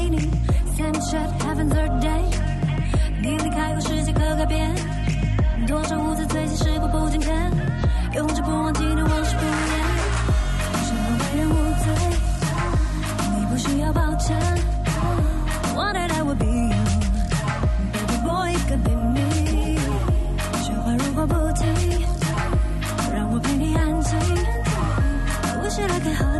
你，same shut heaven's a day，你离开后世界可改变，多少无知罪最近时过不经天，永志不忘纪念往事不言，什么为人无罪，你不需要抱歉，One day I will be you，baby boy it could be me，雪花如果不停，让我陪你安静，我 wish I could hide。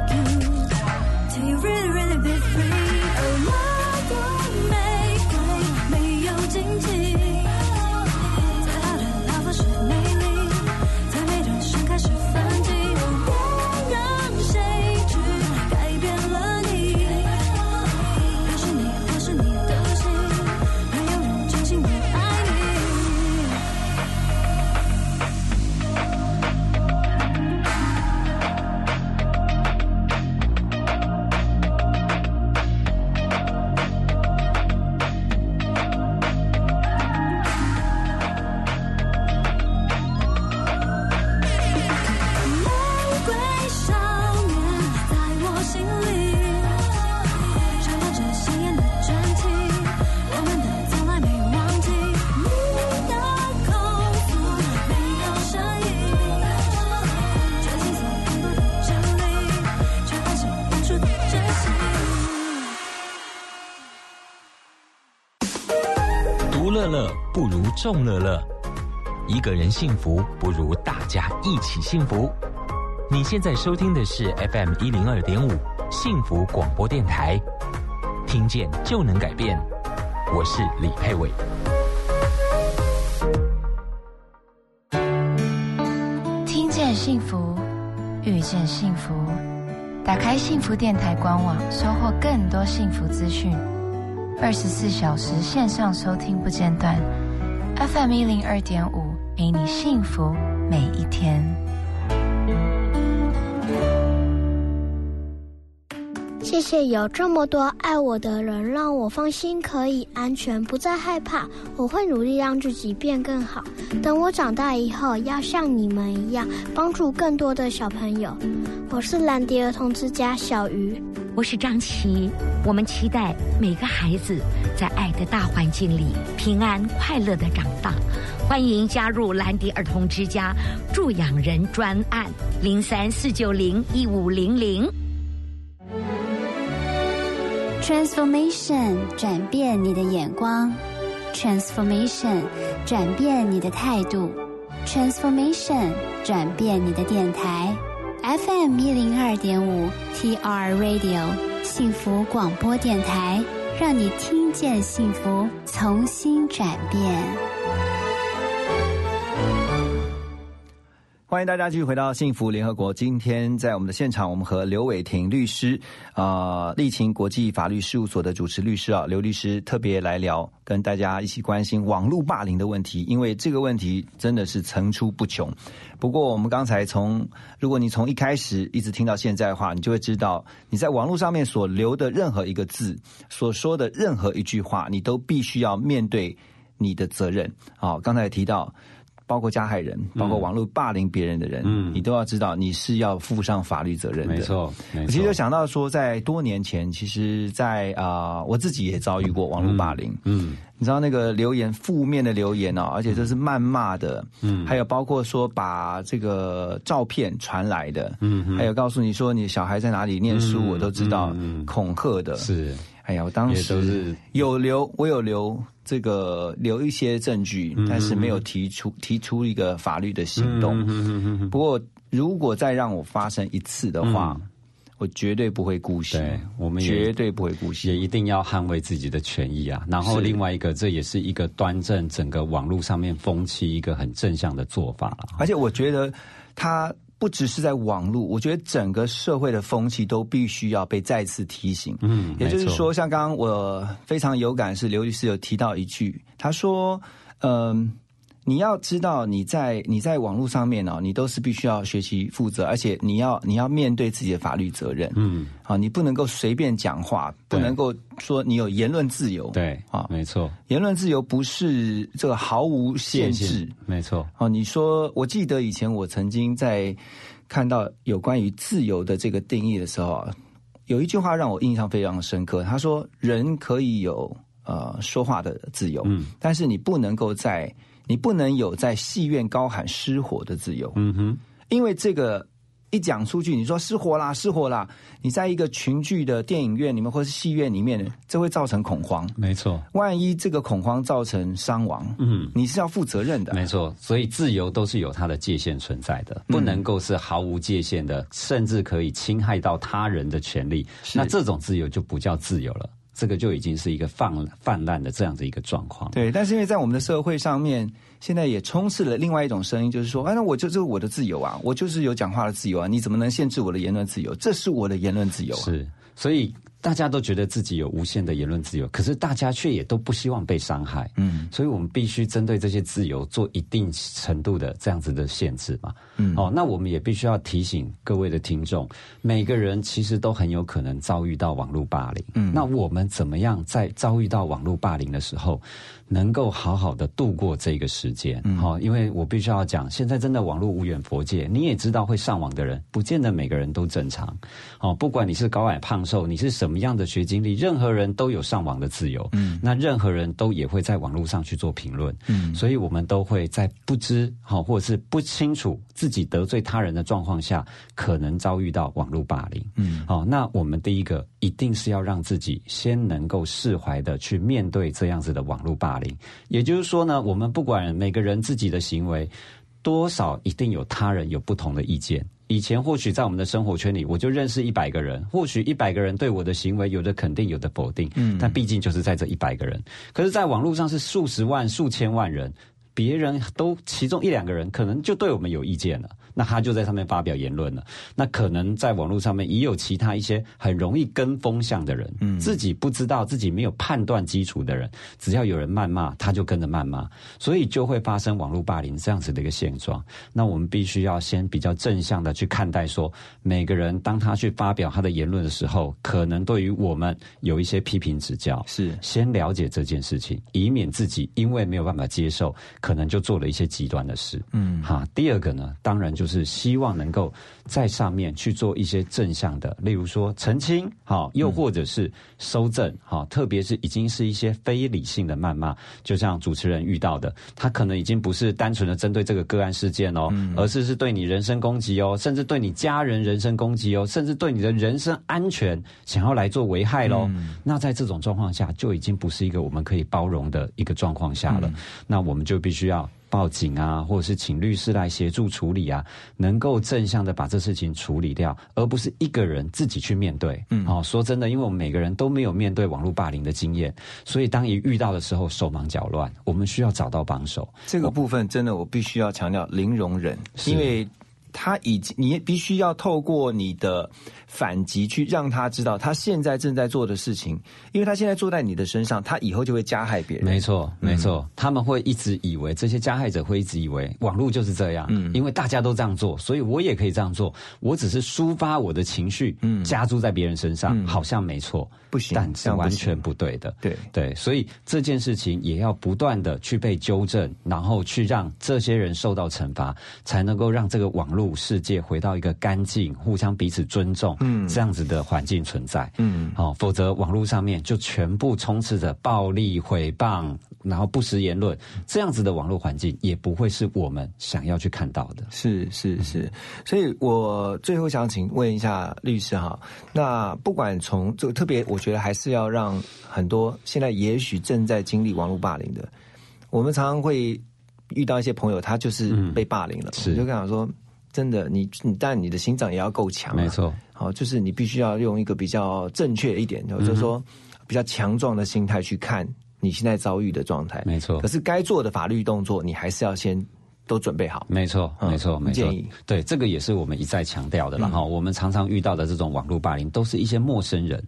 众乐乐，一个人幸福不如大家一起幸福。你现在收听的是 FM 一零二点五幸福广播电台，听见就能改变。我是李佩伟。听见幸福，遇见幸福。打开幸福电台官网，收获更多幸福资讯。二十四小时线上收听不间断，FM 一零二点五，陪你幸福每一天。谢谢有这么多爱我的人，让我放心，可以安全，不再害怕。我会努力让自己变更好。等我长大以后，要像你们一样，帮助更多的小朋友。我是蓝迪儿童之家小鱼，我是张琪。我们期待每个孩子在爱的大环境里平安快乐的长大。欢迎加入兰迪儿童之家助养人专案零三四九零一五零零。Transformation 转变你的眼光，Transformation 转变你的态度，Transformation 转变你的电台，FM 一零二点五 TR Radio 幸福广播电台，让你听见幸福，重新转变。欢迎大家继续回到幸福联合国。今天在我们的现场，我们和刘伟霆律师，啊，立勤国际法律事务所的主持律师啊，刘律师特别来聊，跟大家一起关心网络霸凌的问题，因为这个问题真的是层出不穷。不过我们刚才从，如果你从一开始一直听到现在的话，你就会知道，你在网络上面所留的任何一个字，所说的任何一句话，你都必须要面对你的责任。好，刚才提到。包括加害人，包括网络霸凌别人的人，嗯，你都要知道你是要负上法律责任的。没错，我其实想到说，在多年前，其实，在啊，我自己也遭遇过网络霸凌。嗯，你知道那个留言负面的留言哦，而且这是谩骂的。嗯，还有包括说把这个照片传来的。嗯，还有告诉你说你小孩在哪里念书，我都知道。恐吓的。是。哎呀，我当时有留，我有留这个留一些证据，但是没有提出提出一个法律的行动。不过，如果再让我发生一次的话，我绝对不会姑息。对，我们绝对不会姑息，也一定要捍卫自己的权益啊。然后，另外一个，这也是一个端正整个网络上面风气一个很正向的做法了。而且，我觉得他。不只是在网络，我觉得整个社会的风气都必须要被再次提醒。嗯，也就是说，像刚刚我非常有感，是刘律师有提到一句，他说：“嗯。”你要知道，你在你在网络上面哦，你都是必须要学习负责，而且你要你要面对自己的法律责任。嗯，啊，你不能够随便讲话，不能够说你有言论自由。对，啊，没错，言论自由不是这个毫无限制。没错，哦，你说，我记得以前我曾经在看到有关于自由的这个定义的时候啊，有一句话让我印象非常深刻。他说，人可以有呃说话的自由，嗯，但是你不能够在你不能有在戏院高喊失火的自由，嗯哼，因为这个一讲出去，你说失火啦，失火啦，你在一个群聚的电影院里面或是戏院里面，这会造成恐慌，没错。万一这个恐慌造成伤亡，嗯，你是要负责任的，没错。所以自由都是有它的界限存在的，不能够是毫无界限的，甚至可以侵害到他人的权利，那这种自由就不叫自由了。这个就已经是一个泛泛滥的这样的一个状况。对，但是因为在我们的社会上面，现在也充斥了另外一种声音，就是说，哎，那我就这是我的自由啊，我就是有讲话的自由啊，你怎么能限制我的言论自由？这是我的言论自由。啊是，所以。大家都觉得自己有无限的言论自由，可是大家却也都不希望被伤害。嗯，所以我们必须针对这些自由做一定程度的这样子的限制嘛。嗯，哦，那我们也必须要提醒各位的听众，每个人其实都很有可能遭遇到网络霸凌。嗯，那我们怎么样在遭遇到网络霸凌的时候，能够好好的度过这个时间？好，因为我必须要讲，现在真的网络无远佛界，你也知道会上网的人，不见得每个人都正常。哦，不管你是高矮胖瘦，你是什么。么样的学经历，任何人都有上网的自由。嗯，那任何人都也会在网络上去做评论。嗯，所以我们都会在不知好或者是不清楚自己得罪他人的状况下，可能遭遇到网络霸凌。嗯，好，那我们第一个一定是要让自己先能够释怀的去面对这样子的网络霸凌。也就是说呢，我们不管每个人自己的行为。多少一定有他人有不同的意见。以前或许在我们的生活圈里，我就认识一百个人，或许一百个人对我的行为有的肯定，有的否定。嗯，但毕竟就是在这一百个人。可是，在网络上是数十万、数千万人，别人都其中一两个人，可能就对我们有意见了。那他就在上面发表言论了。那可能在网络上面也有其他一些很容易跟风向的人，嗯，自己不知道自己没有判断基础的人，只要有人谩骂，他就跟着谩骂，所以就会发生网络霸凌这样子的一个现状。那我们必须要先比较正向的去看待，说每个人当他去发表他的言论的时候，可能对于我们有一些批评指教，是先了解这件事情，以免自己因为没有办法接受，可能就做了一些极端的事。嗯，哈。第二个呢，当然就。就是希望能够在上面去做一些正向的，例如说澄清，好，又或者是收正，好，特别是已经是一些非理性的谩骂，就像主持人遇到的，他可能已经不是单纯的针对这个个案事件哦，而是是对你人身攻击哦，甚至对你家人人身攻击哦，甚至对你的人身安全想要来做危害喽。那在这种状况下，就已经不是一个我们可以包容的一个状况下了。那我们就必须要。报警啊，或者是请律师来协助处理啊，能够正向的把这事情处理掉，而不是一个人自己去面对。嗯，哦，说真的，因为我们每个人都没有面对网络霸凌的经验，所以当一遇到的时候手忙脚乱，我们需要找到帮手。这个部分真的，我必须要强调零容忍，因为。他已经，你必须要透过你的反击去让他知道他现在正在做的事情，因为他现在坐在你的身上，他以后就会加害别人。没错，没错，他们会一直以为这些加害者会一直以为网络就是这样，嗯，因为大家都这样做，所以我也可以这样做。我只是抒发我的情绪，嗯，加注在别人身上，好像没错，不行，但是完全不对的。对对，所以这件事情也要不断的去被纠正，然后去让这些人受到惩罚，才能够让这个网络。世界回到一个干净、互相彼此尊重嗯这样子的环境存在，嗯，好，否则网络上面就全部充斥着暴力、诽谤，然后不实言论，这样子的网络环境也不会是我们想要去看到的。是是是，所以我最后想请问一下律师哈，那不管从这个特别，我觉得还是要让很多现在也许正在经历网络霸凌的，我们常常会遇到一些朋友，他就是被霸凌了，是就跟他说。真的，你你但你的心脏也要够强，没错。好，就是你必须要用一个比较正确一点，就是说比较强壮的心态去看你现在遭遇的状态，没错。可是该做的法律动作，你还是要先都准备好，没错，没错，没错。建议对这个也是我们一再强调的。然后我们常常遇到的这种网络霸凌，都是一些陌生人。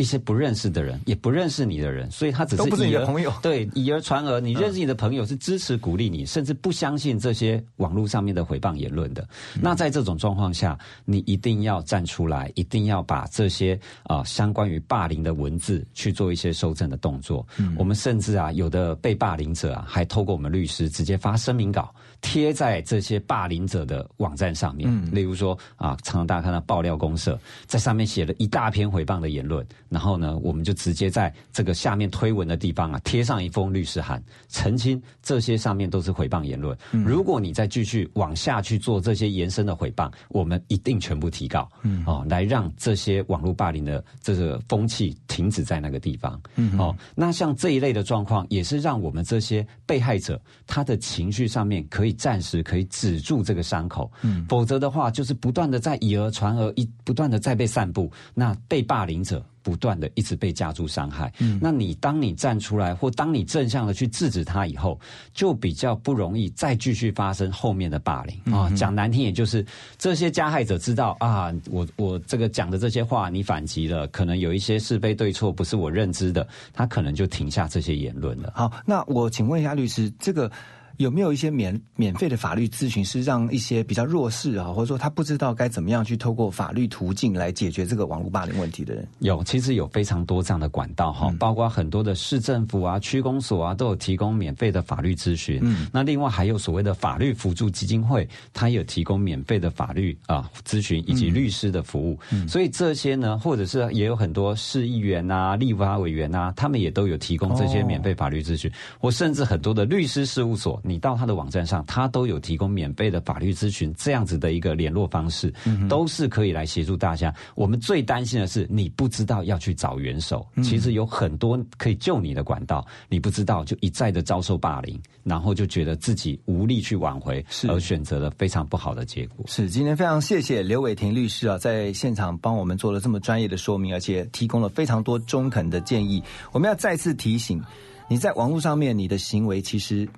一些不认识的人，也不认识你的人，所以他只是都不是你的朋友。*laughs* 对，以讹传讹，你认识你的朋友是支持鼓励你，甚至不相信这些网络上面的诽谤言论的。那在这种状况下，你一定要站出来，一定要把这些啊相关于霸凌的文字去做一些修正的动作。我们甚至啊，有的被霸凌者啊，还透过我们律师直接发声明稿贴在这些霸凌者的网站上面。例如说啊，常常大家看到爆料公社在上面写了一大篇诽谤的言论。然后呢，我们就直接在这个下面推文的地方啊，贴上一封律师函，澄清这些上面都是诽谤言论。如果你再继续往下去做这些延伸的诽谤，我们一定全部提告，哦，来让这些网络霸凌的这个风气停止在那个地方。哦，那像这一类的状况，也是让我们这些被害者他的情绪上面可以暂时可以止住这个伤口。嗯，否则的话，就是不断的在以讹传讹，一不断的在被散布，那被霸凌者。不断的一直被加注伤害，嗯，那你当你站出来，或当你正向的去制止他以后，就比较不容易再继续发生后面的霸凌啊。讲难听，也就是这些加害者知道啊，我我这个讲的这些话，你反击了，可能有一些是非对错不是我认知的，他可能就停下这些言论了。好，那我请问一下律师，这个有没有一些免免费的法律咨询，是让一些比较弱势啊，或者说他不知道该怎么样去透过法律途径来解决这个网络霸凌问题的人？有，其实有非常多这样的管道哈，包括很多的市政府啊、区公所啊，都有提供免费的法律咨询。嗯，那另外还有所谓的法律辅助基金会，它有提供免费的法律啊咨询以及律师的服务。嗯，所以这些呢，或者是也有很多市议员啊、立法委员啊，他们也都有提供这些免费法律咨询，或甚至很多的律师事务所。你到他的网站上，他都有提供免费的法律咨询这样子的一个联络方式，都是可以来协助大家。我们最担心的是你不知道要去找援手，其实有很多可以救你的管道，你不知道就一再的遭受霸凌，然后就觉得自己无力去挽回，而选择了非常不好的结果。是今天非常谢谢刘伟霆律师啊，在现场帮我们做了这么专业的说明，而且提供了非常多中肯的建议。我们要再次提醒你在网络上面你的行为其实。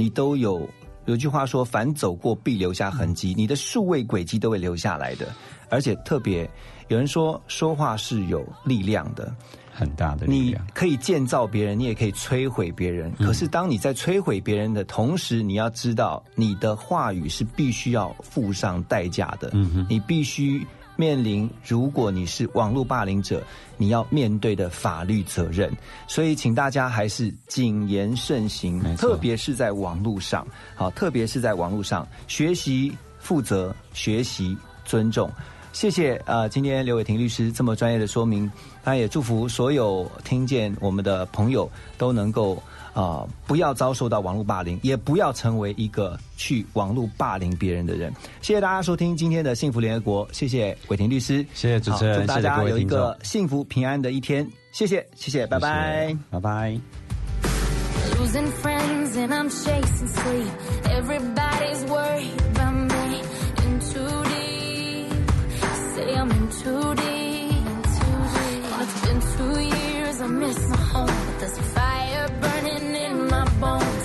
你都有有句话说，凡走过必留下痕迹，你的数位轨迹都会留下来的。而且特别有人说，说话是有力量的，很大的力量。你可以建造别人，你也可以摧毁别人。可是当你在摧毁别人的同时，你要知道，你的话语是必须要付上代价的。嗯哼，你必须。面临，如果你是网络霸凌者，你要面对的法律责任。所以，请大家还是谨言慎行，特别是在网络上。好，特别是在网络上学习负责，学习尊重。谢谢呃，今天刘伟霆律师这么专业的说明，他也祝福所有听见我们的朋友都能够。啊！不要遭受到网络霸凌，也不要成为一个去网络霸凌别人的人。谢谢大家收听今天的幸福联合国，谢谢伟霆律师，谢谢主持人，祝大家有一个幸福平安的一天。谢谢，谢谢，拜拜，拜拜。but I can make an explosion. This is bone.